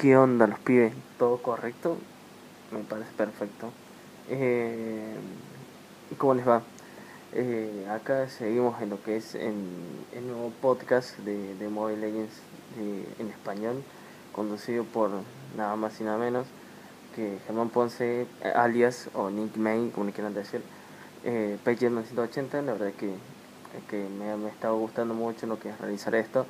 ¿Qué onda los pibes? ¿Todo correcto? Me parece perfecto. Eh, ¿Cómo les va? Eh, acá seguimos en lo que es en el nuevo podcast de, Mobile Legends en español, conducido por nada más y nada menos que Germán Ponce, alias o Nick May, como le quieran decir, eh, 180. La verdad que, que me, me ha estado gustando mucho lo que es realizar esto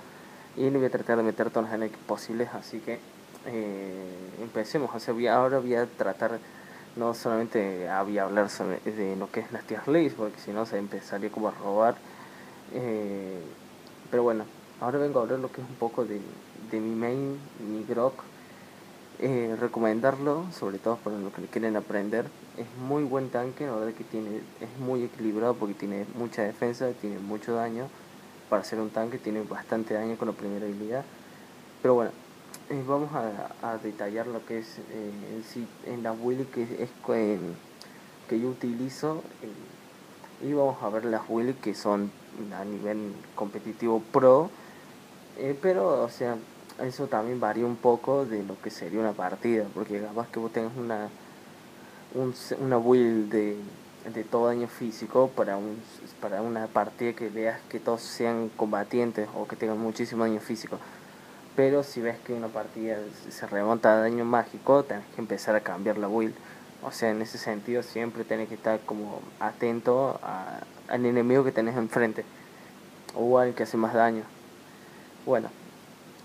y le voy a tratar de meter todas las posibles, así que eh, empecemos. O sea, ahora voy a tratar no solamente a, voy a hablar de lo que es las tier list, porque si no se empezaría como a robar. Eh, pero bueno, ahora vengo a hablar lo que es un poco de, de mi main, mi grok. Eh, recomendarlo, sobre todo para los que quieren aprender. Es muy buen tanque, la verdad que tiene, es muy equilibrado porque tiene mucha defensa, tiene mucho daño. Para ser un tanque tiene bastante daño con la primera habilidad. Pero bueno, eh, vamos a, detallar lo que es eh, en, en la build que es que yo utilizo eh, y vamos a ver las builds que son a nivel competitivo pro pero o sea eso también varía un poco de lo que sería una partida porque capaz que vos tengas una una build de, de todo daño físico para un para una partida que veas que todos sean combatientes o que tengan muchísimo daño físico pero si ves que una partida se remonta a daño mágico, tenés que empezar a cambiar la build. O sea, en ese sentido siempre tenés que estar como atento al enemigo que tenés enfrente. O al que hace más daño. Bueno.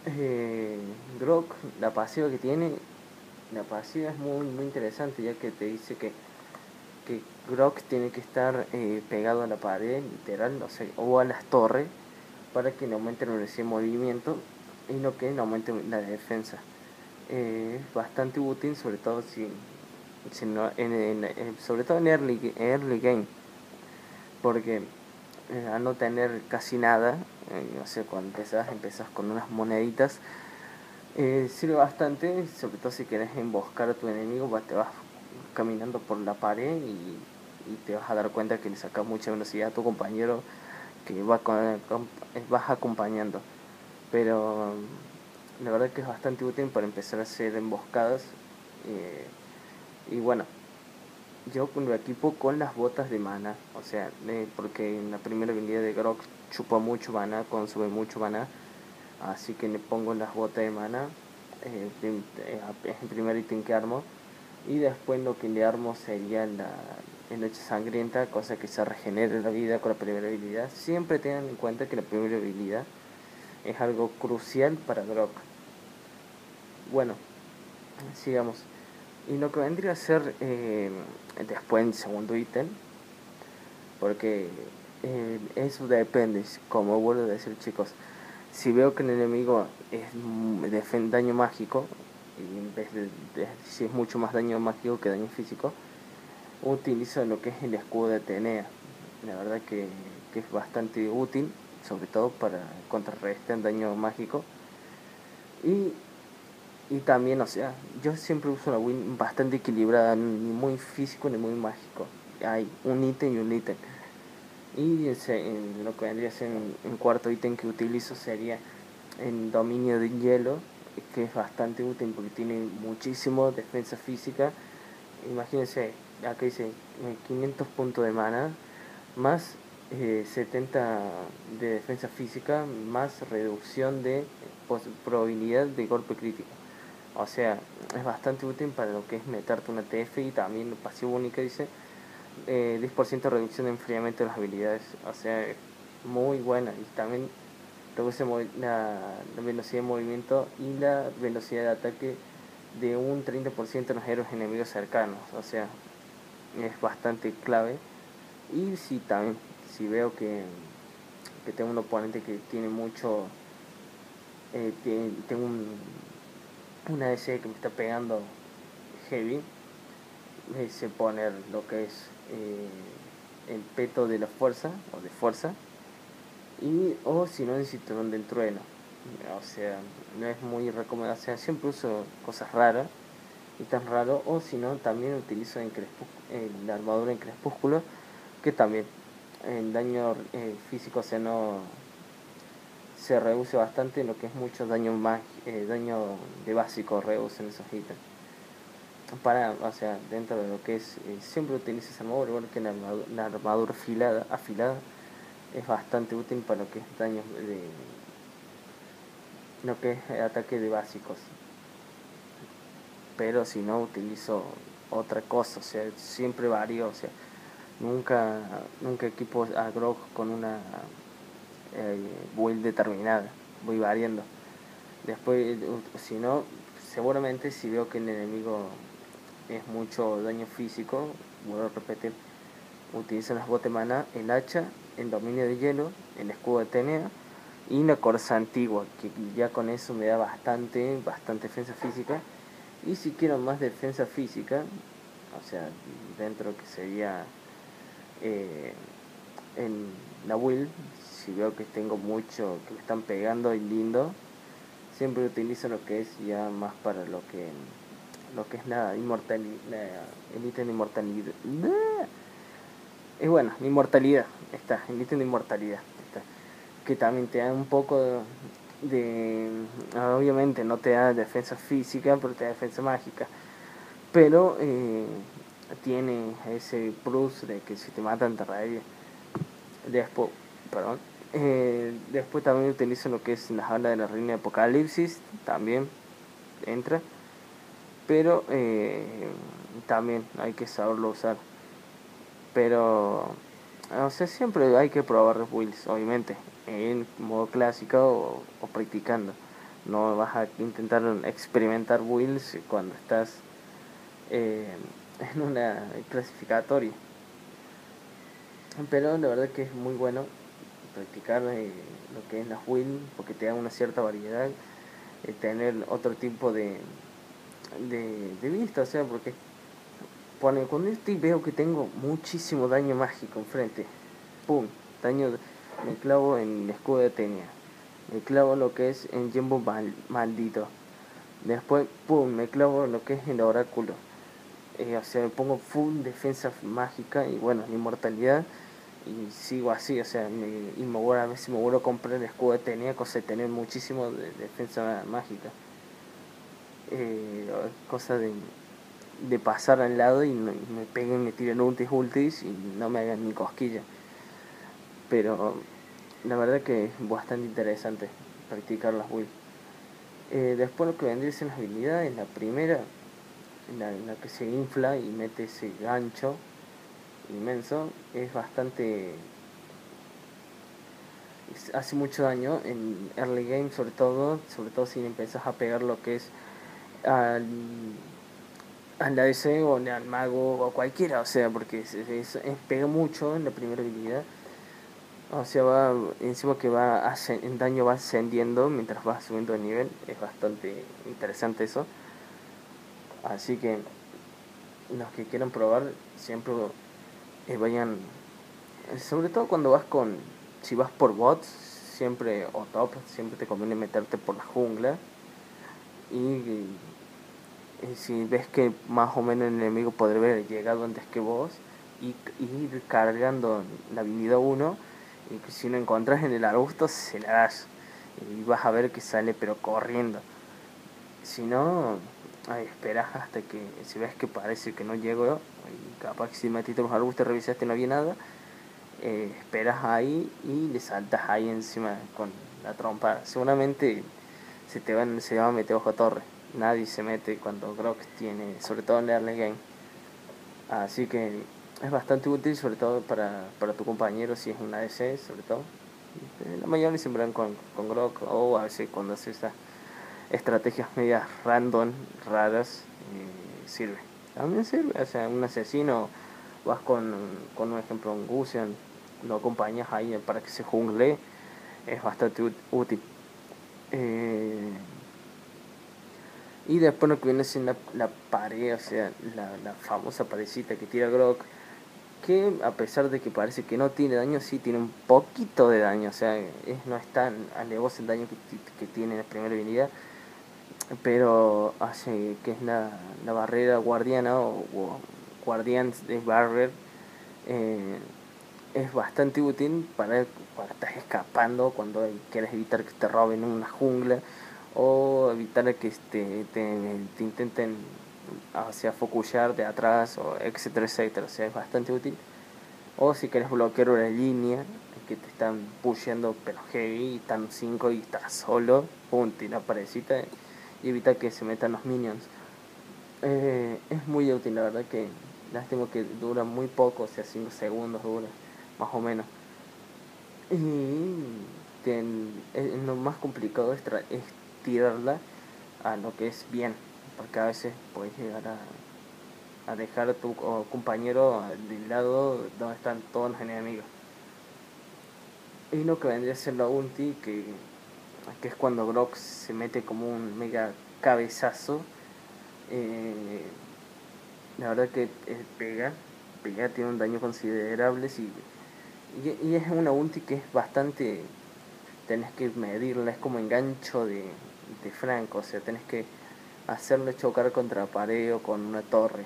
Eh, Grok, la pasiva que tiene, la pasiva es muy, muy interesante ya que te dice que, que Grok tiene que estar eh, pegado a la pared, literal, o, sea, o a las torres, para que no aumente la velocidad de movimiento y lo que no aumente la defensa. Eh, es bastante útil, sobre todo si, si no, en, sobre todo en early, game, porque eh, al no tener casi nada, eh, no sé, cuando empezás, empezás con unas moneditas, sirve bastante, sobre todo si quieres emboscar a tu enemigo, pues te vas caminando por la pared y, y te vas a dar cuenta que le sacas mucha velocidad a tu compañero que va vas acompañando pero la verdad que es bastante útil para empezar a hacer emboscadas eh, y bueno yo lo equipo con las botas de mana o sea eh, porque en la primera habilidad de Grok chupa mucho mana consume mucho mana así que le pongo las botas de mana eh, es el primer ítem que armo y después lo que le armo sería la, la noche sangrienta cosa que se regenere la vida con la primera habilidad. Siempre tengan en cuenta que la primera habilidad es algo crucial para Grok. Bueno, sigamos. Y lo que vendría a ser eh, después el segundo ítem, porque eh, eso depende, como vuelvo a decir chicos, si veo que el enemigo es de daño mágico, y en vez de, si es mucho más daño mágico que daño físico, utilizo lo que es el escudo de Atenea. La verdad que, que es bastante útil sobre todo para contrarrestar daño mágico. Y, y también, o sea, yo siempre uso una win bastante equilibrada, ni muy físico ni muy mágico. Hay un ítem y un ítem. Y en lo que vendría a ser un, cuarto ítem que utilizo sería en dominio de hielo, que es bastante útil porque tiene muchísimo defensa física. Imagínense, acá dice 500 puntos de mana, más 70 eh, de defensa física más reducción de probabilidad de golpe crítico. O sea, es bastante útil para lo que es meterte una TF y también pasivo única dice eh, 10% de reducción de enfriamiento de las habilidades. O sea, muy buena. Y también reduce la, la velocidad de movimiento y la velocidad de ataque de un 30% en los héroes enemigos cercanos. O sea, es bastante clave. Y si también si veo que, que tengo un oponente que tiene mucho, eh, tengo un, una DC que me está pegando heavy, me sé poner lo que es eh, el peto de la fuerza o de fuerza y o si no el cinturón del trueno. O sea no es muy recomendable o sea, siempre uso cosas raras y tan raro o si no también utilizo en la armadura en crepúsculo que también el daño eh, físico se no se reduce bastante lo que es mucho daño eh, daño de básico reusen esos ítems. Para, o sea, dentro de lo que es, eh, siempre utilizas armadura, igual que la armadura, armadura afilada, afilada, es bastante útil para lo que es daño de lo que es ataque de básicos. Pero si no utilizo otra cosa, o sea, siempre varío, o sea, nunca, nunca equipo a Grog con una eh, build determinada, voy variando. Después, si no, seguramente si veo que el enemigo es mucho daño físico, vuelvo a repetir, utilizo las botas mana, el hacha, el dominio de hielo, el escudo de Tenea y la corza antigua, que ya con eso me da bastante, bastante defensa física. Y si quiero más defensa física, o sea, dentro que sería eh, en la will, si veo que tengo mucho, que me están pegando y lindo, siempre utilizo lo que es ya más para lo que lo que es la inmortalidad, el ítem de inmortalidad. Es bueno, inmortalidad, está, el ítem de inmortalidad, que también te da un poco de, obviamente no te da defensa física, pero te da defensa mágica, pero eh, tiene ese plus de que si te matan te revive. Después, perdón, eh, después también utilizo lo que es la habla de la reina de Apocalipsis, también entra. Pero eh, también hay que saberlo usar. Pero, o sea, siempre hay que probar builds, obviamente, en modo clásico o, practicando. No vas a intentar experimentar builds cuando estás eh, en una clasificatoria. Pero la verdad que es muy bueno practicar lo que es la wheel porque te da una cierta variedad, eh, tener otro tipo de, de, vista, o sea, porque cuando estoy veo que tengo muchísimo daño mágico enfrente, pum, daño, me clavo en el escudo de Tenia, me clavo lo que es en Jumbo maldito, después, pum, me clavo lo que es el oráculo, eh, o sea, me pongo full defensa mágica y bueno, inmortalidad y sigo así, o sea, me, y me vuelvo, a veces me vuelvo a comprar el escudo de tenía, cosa de tener muchísimo de, defensa mágica. Eh, cosa de, de pasar al lado y, me peguen, me tiren ultis ultis y no me hagan ni cosquilla. Pero la verdad que es bastante interesante practicar las builds. Eh, después lo que vendría en las habilidades, la primera, la, la que se infla y mete ese gancho inmenso, es bastante... hace mucho daño en early game sobre todo, sobre todo si empiezas a pegar lo que es al, al ADC o al mago o cualquiera, o sea, porque es, pega mucho en la primera habilidad. O sea, va, encima que va en daño va ascendiendo mientras va subiendo de nivel, es bastante interesante eso. Así que los que quieran probar, siempre eh, vayan, sobre todo cuando vas con, si vas por bots, siempre, o top, siempre te conviene meterte por la jungla. Y, si ves que más o menos el enemigo podría haber llegado antes que vos, y, ir cargando la habilidad 1, y si no encontrás en el arbusto, se la das. Y vas a ver que sale, pero corriendo. Si no, Ay, esperas hasta que, si ves que parece que no llego, y capaz que si metiste los arbustos revisaste no había nada, eh, esperas ahí y le saltas ahí encima con la trompa. Seguramente se te van, se va a meter bajo torre. Nadie se mete cuando Grok tiene, sobre todo en early game. Así que es bastante útil, sobre todo para, para tu compañero si es un ADC, sobre todo. La mayoría siempre van con, con Grok o a veces cuando haces esa estrategias medias random, raras, sirve. También sirve, o sea, un asesino, vas con, con un ejemplo, un Gusian, lo acompañas ahí para que se jungle, es bastante útil. Eh, y después lo que viene siendo la, pared, o sea, la, la, famosa parecita que tira Grok, que a pesar de que parece que no tiene daño, sí tiene un poquito de daño, o sea, es, no es tan alevoso el daño que, que tiene en la primera habilidad pero hace que es la, la barrera guardiana o, guardians de barrer eh, es bastante útil para cuando estás escapando, cuando quieres evitar que te roben una jungla o evitar que este, te, te intenten hacia focusar de atrás, o etcétera, etcétera. O sea, es bastante útil. O si quieres bloquear una línea que te están pusheando pero heavy, están 5 y estás solo, pum, la parecita y evita que se metan los minions. Eh, es muy útil, la verdad que lástima que dura muy poco, o sea, 5 segundos dura, más o menos. Y lo más complicado es, tirarla a lo que es bien porque a veces puedes llegar a, a dejar a tu compañero del lado donde están todos los enemigos. Y lo que vendría a ser la ulti, que, que es cuando Brock se mete como un mega cabezazo. Eh, la verdad que pega, pega, tiene un daño considerable y, y, es una ulti que es bastante, tenés que medirla, es como engancho de, de Franco, o sea, tenés que hacerle chocar contra pared o con una torre.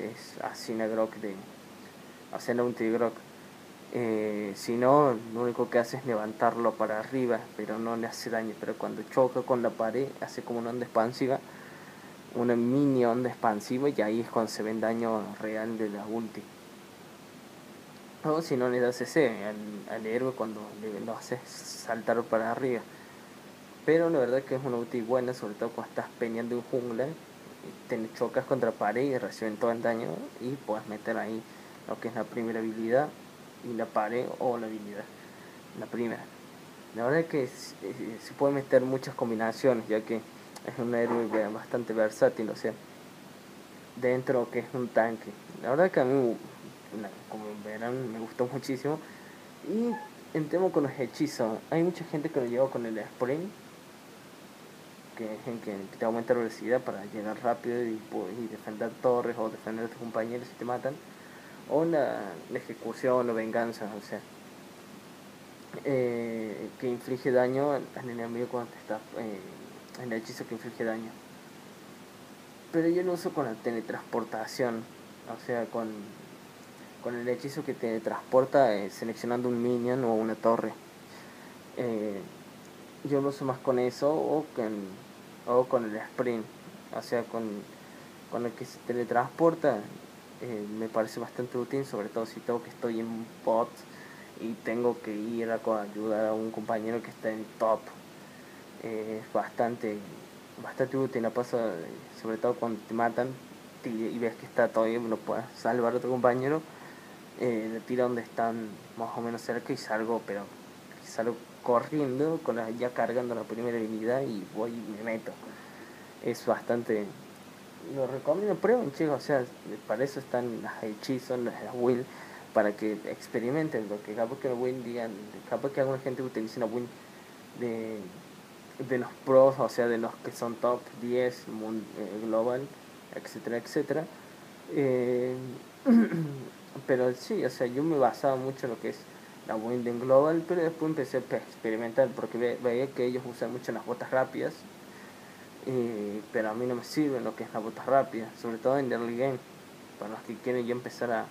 Es así una Grok de. hacer un Tigrok. Eh, si no, lo único que hace es levantarlo para arriba, pero no le hace daño. Pero cuando choca con la pared, hace como una onda expansiva, una mini onda expansiva, y ahí es cuando se ve el daño real de la ulti. O si no le das ese al, al héroe cuando le, lo haces saltar para arriba. Pero la verdad que es una ulti buena, sobre todo cuando estás peñando en jungla, te chocas contra pared y reciben todo el daño y puedes meter ahí lo que es la primera habilidad y la pared o la habilidad, la primera. La verdad es que se puede meter muchas combinaciones, ya que es un héroe bastante versátil, o sea, dentro que es un tanque. La verdad que a mí, como verán, me gustó muchísimo. Y en tema con los hechizos, hay mucha gente que lo lleva con el sprint que, en que, te aumenta la velocidad para llegar rápido y, defender torres o defender a tus compañeros si te matan, o la, ejecución o venganza, o sea, eh, que inflige daño al, enemigo cuando te está eh, el hechizo que inflige daño. Pero yo lo uso con la teletransportación, o sea, con, con el hechizo que te transporta eh, seleccionando un minion o una torre. yo lo uso más con eso o con o con el sprint, o sea, con, con el que se teletransporta, eh, me parece bastante útil, sobre todo si tengo que estoy en bot y tengo que ir a ayudar a un compañero que está en top. Eh, es bastante, bastante útil, pasa, sobre todo cuando te matan y ves que está todavía, no puedes salvar a otro compañero, eh, le tira donde están más o menos cerca y salgo, pero salgo corriendo, con la, ya cargando la primera habilidad y voy y me meto. Es bastante... Lo recomiendo, prueben chicos, o sea, para eso están las hechizos, las, will, para que experimenten, lo que capaz que la will digan, capaz que alguna gente utilice una will de, de los pros, o sea, de los que son top 10 eh, global, etcétera, etcétera. Eh, pero sí, o sea, yo me basaba mucho en lo que es la Wind Global, pero después empecé a experimentar porque veía que ellos usan mucho las botas rápidas, pero a mí no me sirven lo que es la botas rápida, sobre todo en early game. Para los que quieren ya empezar a,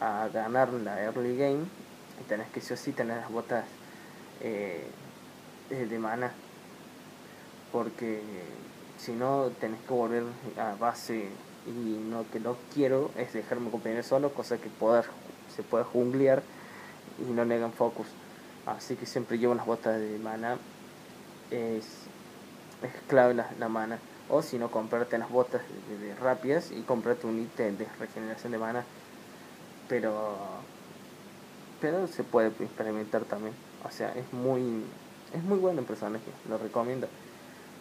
a ganar la early game, tenés que sí o sí tener las botas eh, de mana, porque si no tenés que volver a base y lo que no quiero es dejarme compañero solo, cosa que poder, se puede junglear y no negan focus. Así que siempre llevo las botas de mana. Es, es clave la, la mana. O si no, comprarte las botas de, rápidas y comprarte un ítem de regeneración de mana. Pero, pero se puede experimentar también. O sea, es muy, es muy bueno el personaje, lo recomiendo.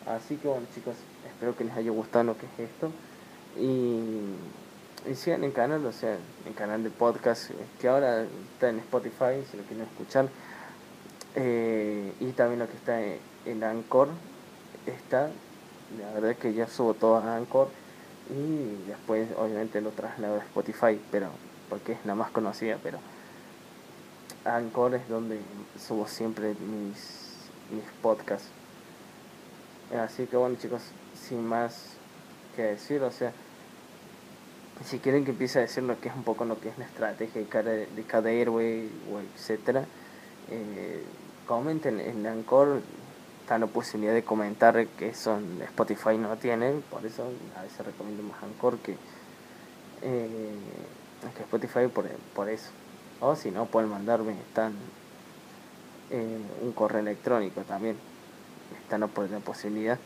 Así que bueno chicos, espero que les haya gustado lo que es esto. Y sigan en canal, o sea, en canal de podcast, eh, que ahora está en Spotify, si lo quieren escuchar. Eh, y también lo que está en, Anchor está, la verdad es que ya subo todo a Anchor y después obviamente lo traslado a Spotify, pero porque es la más conocida, pero Anchor es donde subo siempre mis, mis podcasts. Así que bueno chicos, sin más que decir, o sea, si quieren que empiece a decir lo que es un poco lo que es la estrategia de cada, de cada héroe o etcétera, eh, comenten en Anchor está la posibilidad de comentar que eso en Spotify no tienen, por eso a veces recomiendo más Anchor que, eh, que Spotify por, por eso. O si no, pueden mandarme están eh, un correo electrónico también. Están por la posibilidad.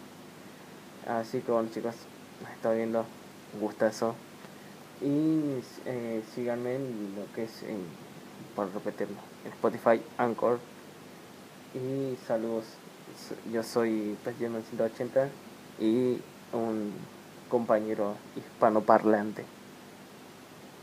Así que bueno chicos, nos está viendo, un gustazo. Y eh, síganme en lo que es, en, por repetirlo, en Spotify, Anchor. Y saludos, yo soy Presidente 180 y un compañero hispanoparlante.